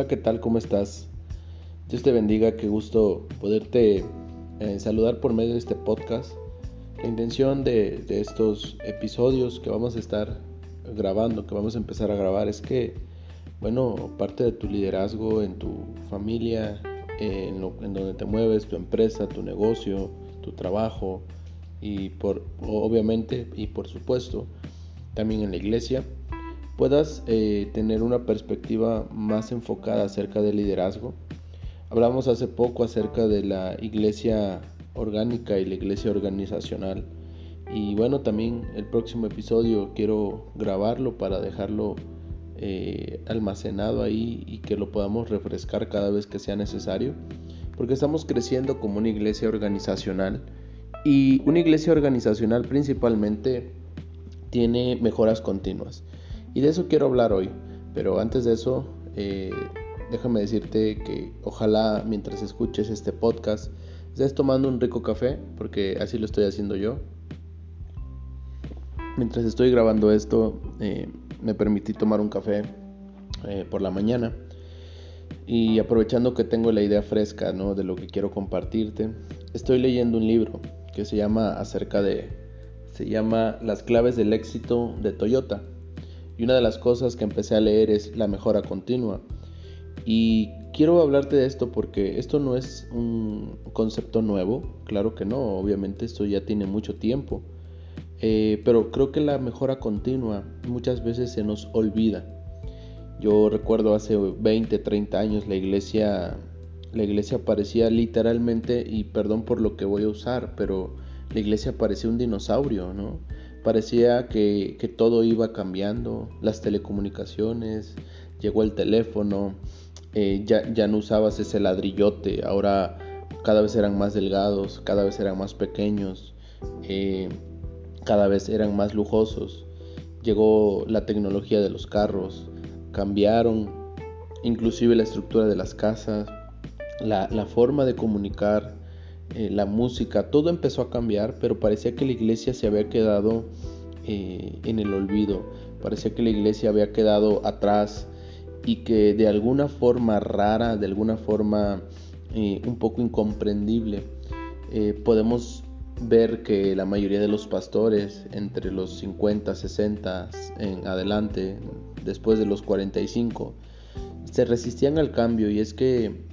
Hola, ¿qué tal? ¿Cómo estás? Dios te bendiga, qué gusto poderte eh, saludar por medio de este podcast. La intención de, estos episodios que vamos a estar grabando, que vamos a empezar a grabar, es que, bueno, parte de tu liderazgo en tu familia, en, en donde te mueves, tu empresa, tu negocio, tu trabajo y por, obviamente y por supuesto, también en la iglesia, puedas eh, tener una perspectiva más enfocada acerca del liderazgo. Hablamos hace poco acerca de la iglesia orgánica y la iglesia organizacional. Y bueno, también el próximo episodio quiero grabarlo para dejarlo eh, almacenado ahí y que lo podamos refrescar cada vez que sea necesario. Porque estamos creciendo como una iglesia organizacional. Y una iglesia organizacional principalmente tiene mejoras continuas. Y de eso quiero hablar hoy. Pero antes de eso, eh, déjame decirte que ojalá mientras escuches este podcast estés tomando un rico café, porque así lo estoy haciendo yo. Mientras estoy grabando esto, eh, me permití tomar un café eh, por la mañana. Y aprovechando que tengo la idea fresca ¿no? de lo que quiero compartirte, estoy leyendo un libro que se llama acerca de, se llama Las claves del éxito de Toyota. Y una de las cosas que empecé a leer es la mejora continua. Y quiero hablarte de esto porque esto no es un concepto nuevo, claro que no, obviamente esto ya tiene mucho tiempo. Eh, pero creo que la mejora continua muchas veces se nos olvida. Yo recuerdo hace 20, 30 años la iglesia, la iglesia parecía literalmente, y perdón por lo que voy a usar, pero la iglesia parecía un dinosaurio, ¿no? Parecía que, todo iba cambiando, las telecomunicaciones, llegó el teléfono, eh, ya, ya no usabas ese ladrillote, ahora cada vez eran más delgados, cada vez eran más pequeños, eh, cada vez eran más lujosos. Llegó la tecnología de los carros, cambiaron inclusive la estructura de las casas, la, la forma de comunicar, eh, la música, todo empezó a cambiar, pero parecía que la iglesia se había quedado eh, en el olvido, parecía que la iglesia había quedado atrás y que de alguna forma rara, de alguna forma eh, un poco incomprendible, podemos ver que la mayoría de los pastores entre los 50, 60 en adelante, después de los 45, se resistían al cambio. Y es que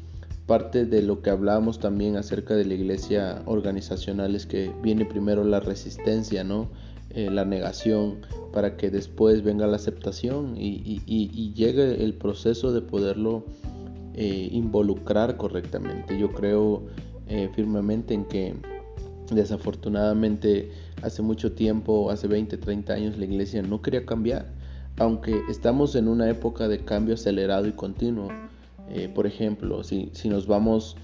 Parte de lo que hablábamos también acerca de la iglesia organizacional es que viene primero la resistencia, ¿no? Eh, la negación, para que después venga la aceptación y, llegue el proceso de poderlo eh, involucrar correctamente. Yo creo eh, firmemente en que desafortunadamente hace mucho tiempo, hace 20, 30 años, la iglesia no quería cambiar, aunque estamos en una época de cambio acelerado y continuo eh, por ejemplo, si, nos vamos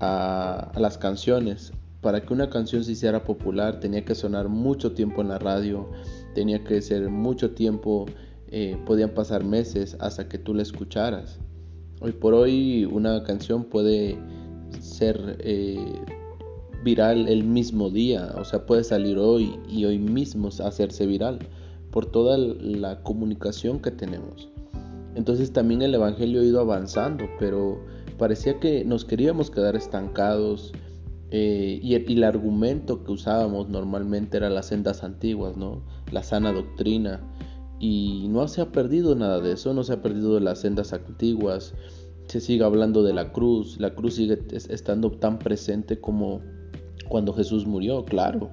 a, las canciones, para que una canción se hiciera popular tenía que sonar mucho tiempo en la radio, tenía que ser mucho tiempo, eh, podían pasar meses hasta que tú la escucharas. Hoy por hoy una canción puede ser eh, viral el mismo día, o sea, puede salir hoy y hoy mismo hacerse viral por toda la comunicación que tenemos. Entonces también el Evangelio ha ido avanzando, pero parecía que nos queríamos quedar estancados eh, y, el, argumento que usábamos normalmente era las sendas antiguas, ¿no? La sana doctrina. Y no se ha perdido nada de eso, no se ha perdido las sendas antiguas. Se sigue hablando de la cruz, la cruz sigue estando tan presente como cuando Jesús murió, claro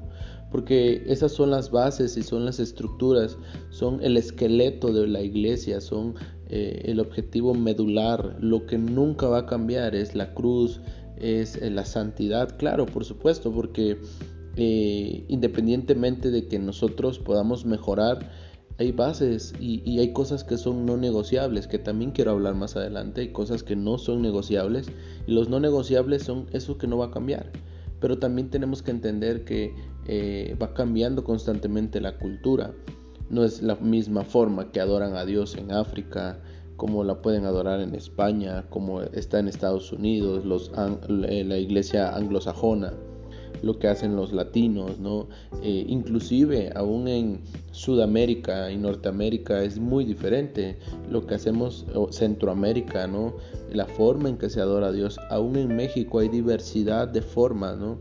porque esas son las bases y son las estructuras, son el esqueleto de la iglesia, son eh, el objetivo medular, lo que nunca va a cambiar es la cruz, es eh, la santidad, claro, por supuesto, porque eh, independientemente de que nosotros podamos mejorar, hay bases y, y, hay cosas que son no negociables, que también quiero hablar más adelante, hay cosas que no son negociables y los no negociables son eso que no va a cambiar. Pero también tenemos que entender que va cambiando constantemente la cultura no es la misma forma que adoran a Dios en África, como la pueden adorar en España, como está en Estados Unidos, eh, la iglesia anglosajona. lo que hacen los latinos, ¿no? Eh, inclusive aún en Sudamérica y Norteamérica es muy diferente lo que hacemos Centroamérica, ¿no? La forma en que se adora a Dios. Aún en México hay diversidad de formas, ¿no?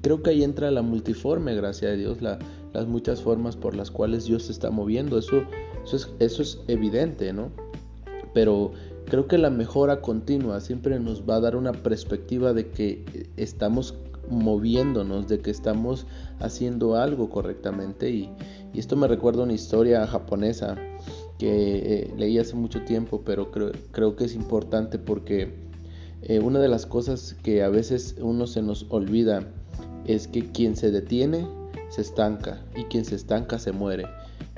Creo que ahí entra la multiforme, gracias a Dios, la, las muchas formas por las cuales Dios se está moviendo. Eso, eso, es, evidente, ¿no? Pero creo que la mejora continua siempre nos va a dar una perspectiva de que estamos moviéndonos, de que estamos haciendo algo correctamente. Y, esto me recuerda una historia japonesa que eh, leí hace mucho tiempo, pero creo, creo que es importante porque eh, una de las cosas que a veces uno se nos olvida es que quien se detiene se estanca y quien se estanca se muere.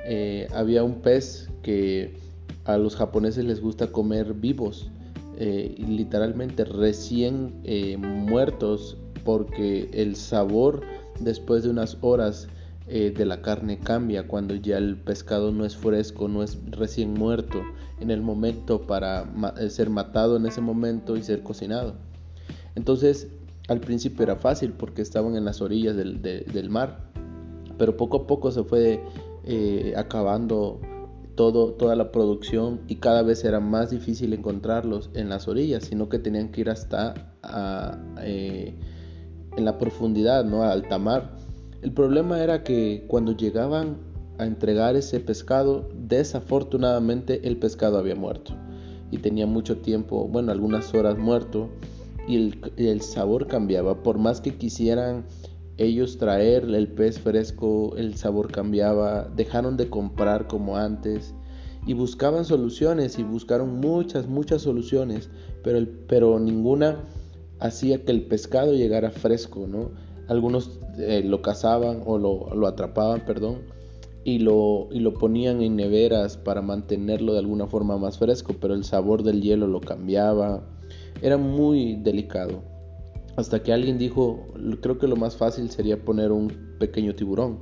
Eh, había un pez que a los japoneses les gusta comer vivos, literalmente recién muertos porque el sabor después de unas horas eh, de la carne cambia cuando ya el pescado no es fresco, no es recién muerto en el momento para eh, ser matado en ese momento y ser cocinado. Entonces al principio era fácil porque estaban en las orillas del, mar, pero poco a poco se fue eh, acabando todo, toda la producción y cada vez era más difícil encontrarlos en las orillas, sino que tenían que ir hasta a, en la profundidad, ¿no? A alta mar. El problema era que cuando llegaban a entregar ese pescado, desafortunadamente el pescado había muerto y tenía mucho tiempo, bueno, algunas horas muerto y el, el sabor cambiaba. Por más que quisieran ellos traer el pez fresco, el sabor cambiaba, dejaron de comprar como antes y buscaban soluciones y buscaron muchas, muchas soluciones, pero, pero ninguna hacía que el pescado llegara fresco, ¿no? Algunos eh, lo cazaban o lo, atrapaban, perdón, y lo, y lo ponían en neveras para mantenerlo de alguna forma más fresco, pero el sabor del hielo lo cambiaba. Era muy delicado. Hasta que alguien dijo, creo que lo más fácil sería poner un pequeño tiburón.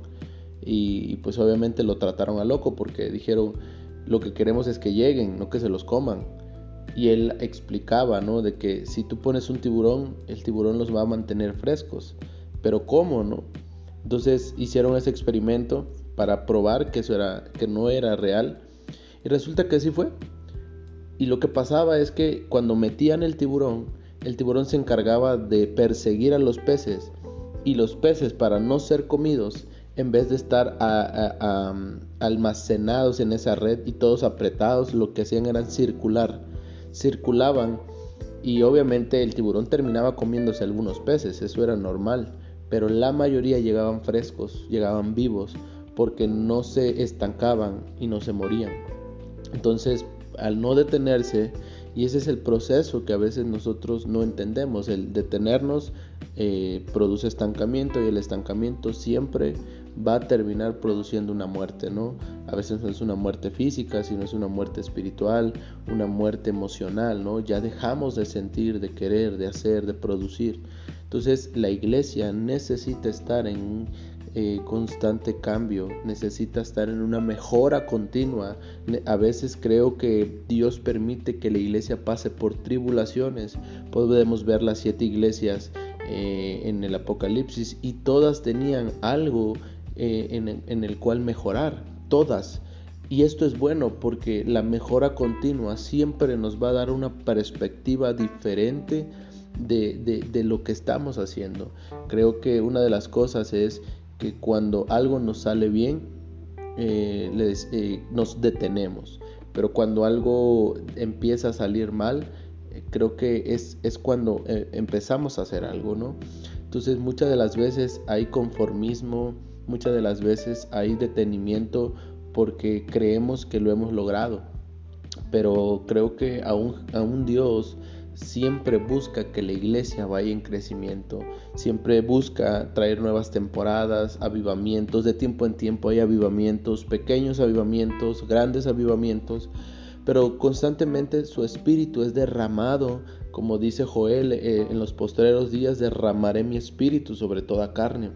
Y, pues obviamente lo trataron a loco porque dijeron, lo que queremos es que lleguen, no que se los coman y él explicaba, ¿no? De que si tú pones un tiburón, el tiburón los va a mantener frescos. Pero ¿cómo, no? Entonces hicieron ese experimento para probar que eso era, que no era real. Y resulta que sí fue. Y lo que pasaba es que cuando metían el tiburón, el tiburón se encargaba de perseguir a los peces. Y los peces, para no ser comidos, en vez de estar almacenados en esa red y todos apretados, lo que hacían era circular circulaban y obviamente el tiburón terminaba comiéndose algunos peces, eso era normal, pero la mayoría llegaban frescos, llegaban vivos, porque no se estancaban y no se morían. Entonces, al no detenerse, y ese es el proceso que a veces nosotros no entendemos, el detenernos eh, produce estancamiento y el estancamiento siempre va a terminar produciendo una muerte, ¿no? A veces no es una muerte física, sino es una muerte espiritual, una muerte emocional, ¿no? Ya dejamos de sentir, de querer, de hacer, de producir. Entonces la iglesia necesita estar en eh, constante cambio, necesita estar en una mejora continua. A veces creo que Dios permite que la iglesia pase por tribulaciones. Podemos ver las siete iglesias eh, en el Apocalipsis y todas tenían algo eh, en, el cual mejorar, todas. Y esto es bueno porque la mejora continua siempre nos va a dar una perspectiva diferente de, lo que estamos haciendo. Creo que una de las cosas es que cuando algo nos sale bien, eh, eh, nos detenemos. Pero cuando algo empieza a salir mal, creo que es, es cuando empezamos a hacer algo, ¿no? Entonces muchas de las veces hay conformismo, Muchas de las veces hay detenimiento porque creemos que lo hemos logrado. Pero creo que aún, aún Dios siempre busca que la iglesia vaya en crecimiento, siempre busca traer nuevas temporadas, avivamientos, de tiempo en tiempo hay avivamientos, pequeños avivamientos, grandes avivamientos, pero constantemente su espíritu es derramado, como dice Joel, eh, en los postreros días derramaré mi espíritu sobre toda carne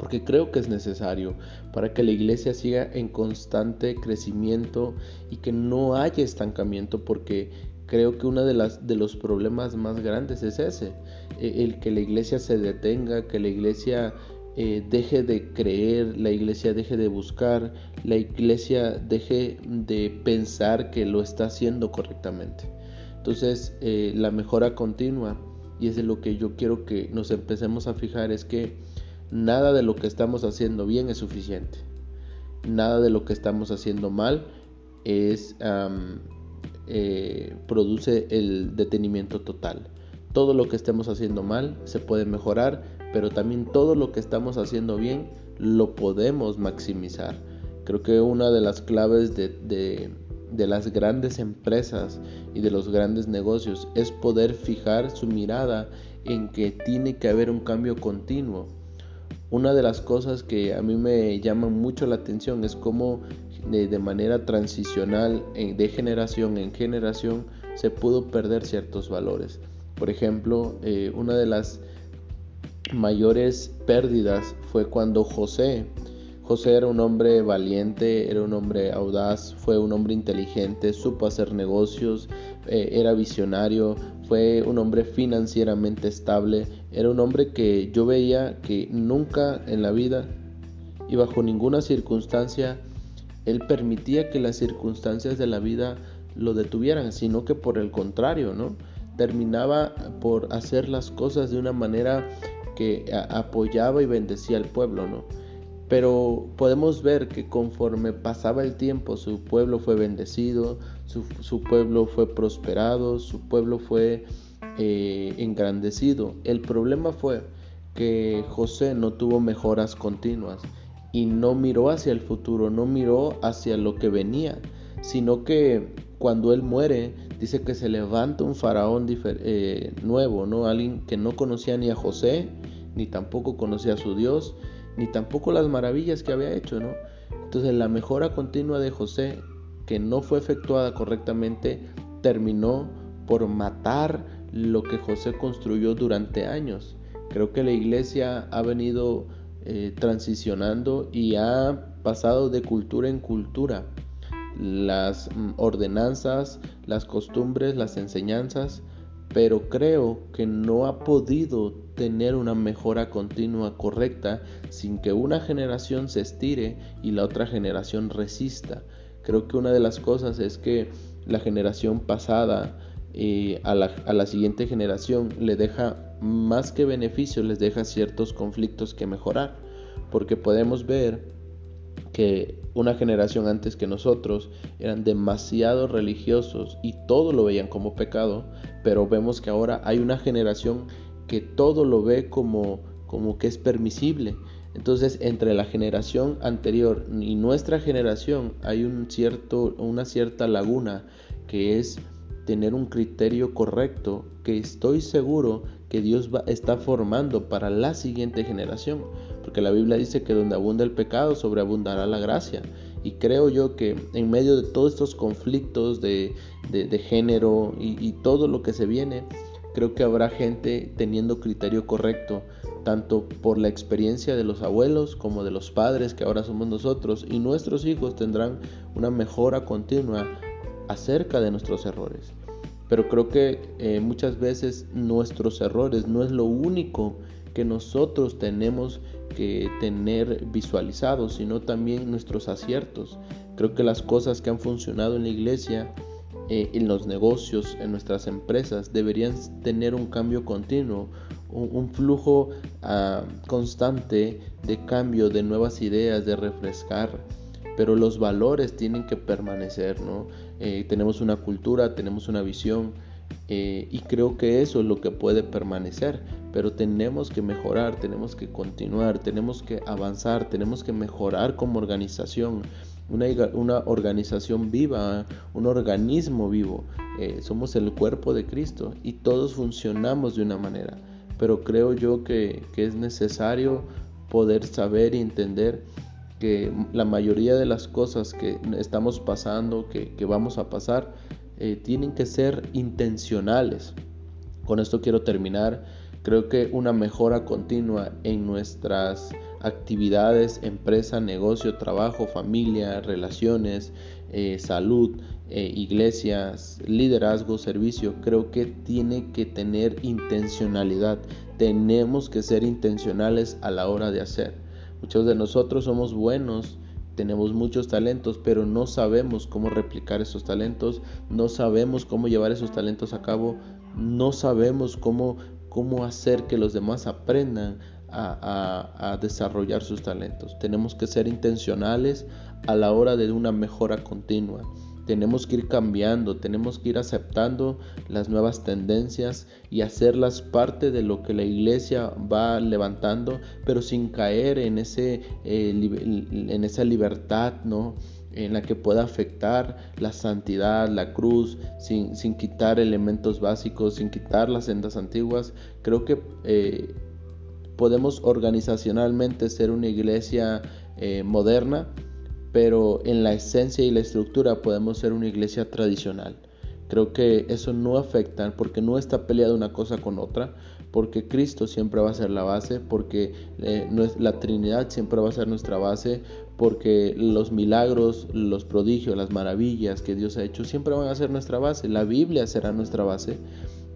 porque creo que es necesario para que la iglesia siga en constante crecimiento y que no haya estancamiento, porque creo que uno de, las, de los problemas más grandes es ese, e, el que la iglesia se detenga, que la iglesia eh, deje de creer, la iglesia deje de buscar, la iglesia deje de pensar que lo está haciendo correctamente. Entonces, eh, la mejora continua, y es de lo que yo quiero que nos empecemos a fijar, es que nada de lo que estamos haciendo bien es suficiente. Nada de lo que estamos haciendo mal es eh, produce el detenimiento total. Todo lo que estemos haciendo mal se puede mejorar, pero también todo lo que estamos haciendo bien lo podemos maximizar. Creo que una de las claves de, de las grandes empresas y de los grandes negocios es poder fijar su mirada en que tiene que haber un cambio continuo. Una de las cosas que a mí me llama mucho la atención es cómo de, manera transicional de generación en generación se pudo perder ciertos valores. Por ejemplo, eh, una de las mayores pérdidas fue cuando José, José era un hombre valiente, era un hombre audaz, fue un hombre inteligente, supo hacer negocios, eh, era visionario, fue un hombre financieramente estable, era un hombre que yo veía que nunca en la vida y bajo ninguna circunstancia él permitía que las circunstancias de la vida lo detuvieran, sino que por el contrario, ¿no? Terminaba por hacer las cosas de una manera que apoyaba y bendecía al pueblo, ¿no? Pero podemos ver que conforme pasaba el tiempo, su pueblo fue bendecido, su, pueblo fue prosperado, su pueblo fue eh, engrandecido. El problema fue que José no tuvo mejoras continuas y no miró hacia el futuro, no miró hacia lo que venía, sino que cuando él muere, dice que se levanta un faraón eh, nuevo, ¿no? Alguien que no conocía ni a José, ni tampoco conocía a su Dios, ni tampoco las maravillas que había hecho, ¿no? Entonces la mejora continua de José, que no fue efectuada correctamente, terminó por matar lo que José construyó durante años. Creo que la iglesia ha venido eh, transicionando y ha pasado de cultura en cultura. Las mm, ordenanzas, las costumbres, las enseñanzas, pero creo que no ha podido tener una mejora continua correcta sin que una generación se estire y la otra generación resista. Creo que una de las cosas es que la generación pasada eh, a, la, a la siguiente generación le deja más que beneficios les deja ciertos conflictos que mejorar, porque podemos ver que una generación antes que nosotros eran demasiado religiosos y todo lo veían como pecado, pero vemos que ahora hay una generación que todo lo ve como, como que es permisible. Entonces, entre la generación anterior y nuestra generación hay un cierto, una cierta laguna que es tener un criterio correcto que estoy seguro que Dios va, está formando para la siguiente generación. Porque la Biblia dice que donde abunda el pecado, sobreabundará la gracia. Y creo yo que en medio de todos estos conflictos de, género y, y todo lo que se viene, creo que habrá gente teniendo criterio correcto, tanto por la experiencia de los abuelos como de los padres que ahora somos nosotros, y nuestros hijos tendrán una mejora continua acerca de nuestros errores. Pero creo que eh, muchas veces nuestros errores no es lo único que nosotros tenemos que tener visualizados, sino también nuestros aciertos. Creo que las cosas que han funcionado en la iglesia, eh, en los negocios, en nuestras empresas, deberían tener un cambio continuo, un, flujo ah, constante de cambio, de nuevas ideas, de refrescar pero los valores tienen que permanecer, ¿no? Eh, tenemos una cultura, tenemos una visión eh, y creo que eso es lo que puede permanecer, pero tenemos que mejorar, tenemos que continuar, tenemos que avanzar, tenemos que mejorar como organización. Una, una organización viva, un organismo vivo. Eh, somos el cuerpo de Cristo y todos funcionamos de una manera. Pero creo yo que, que es necesario poder saber y entender que la mayoría de las cosas que estamos pasando, que, vamos a pasar, eh, tienen que ser intencionales. Con esto quiero terminar. Creo que una mejora continua en nuestras actividades, empresa, negocio, trabajo, familia, relaciones, eh, salud, eh, iglesias, liderazgo, servicio, creo que tiene que tener intencionalidad. Tenemos que ser intencionales a la hora de hacer. Muchos de nosotros somos buenos, tenemos muchos talentos, pero no sabemos cómo replicar esos talentos, no sabemos cómo llevar esos talentos a cabo, no sabemos cómo, cómo hacer que los demás aprendan a, desarrollar sus talentos. Tenemos que ser intencionales a la hora de una mejora continua. Tenemos que ir cambiando, tenemos que ir aceptando las nuevas tendencias y hacerlas parte de lo que la iglesia va levantando, pero sin caer en, ese, eh, en esa libertad, ¿no? en la que pueda afectar la santidad, la cruz, sin, quitar elementos básicos, sin quitar las sendas antiguas. Creo que eh, podemos organizacionalmente ser una iglesia eh, moderna, pero en la esencia y la estructura podemos ser una iglesia tradicional. Creo que eso no afecta porque no está peleada una cosa con otra, porque Cristo siempre va a ser la base, porque eh, la Trinidad siempre va a ser nuestra base, porque los milagros, los prodigios, las maravillas que Dios ha hecho siempre van a ser nuestra base. La Biblia será nuestra base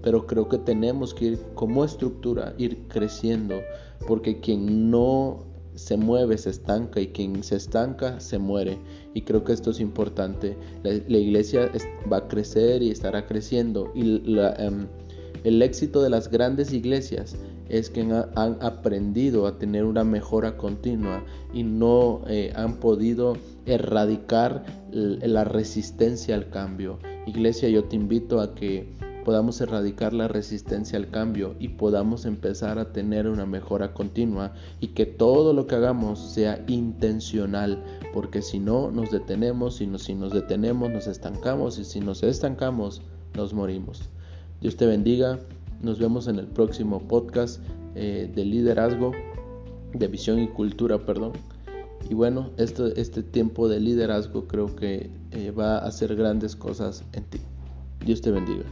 pero creo que tenemos que ir como estructura, ir creciendo, porque quien no se mueve se estanca y quien se estanca se muere. Y creo que esto es importante. La, iglesia va a crecer y estará creciendo. Y em, el éxito de las grandes iglesias es que han, aprendido a tener una mejora continua y no eh, han podido erradicar la resistencia al cambio. Iglesia, yo te invito a que podamos erradicar la resistencia al cambio y podamos empezar a tener una mejora continua y que todo lo que hagamos sea intencional, porque si no nos detenemos, si, si nos detenemos nos estancamos y si nos estancamos nos morimos. Dios te bendiga, nos vemos en el próximo podcast eh, de liderazgo, de visión y cultura, perdón. Y bueno, este, este tiempo de liderazgo creo que eh, va a hacer grandes cosas en ti. Dios te bendiga.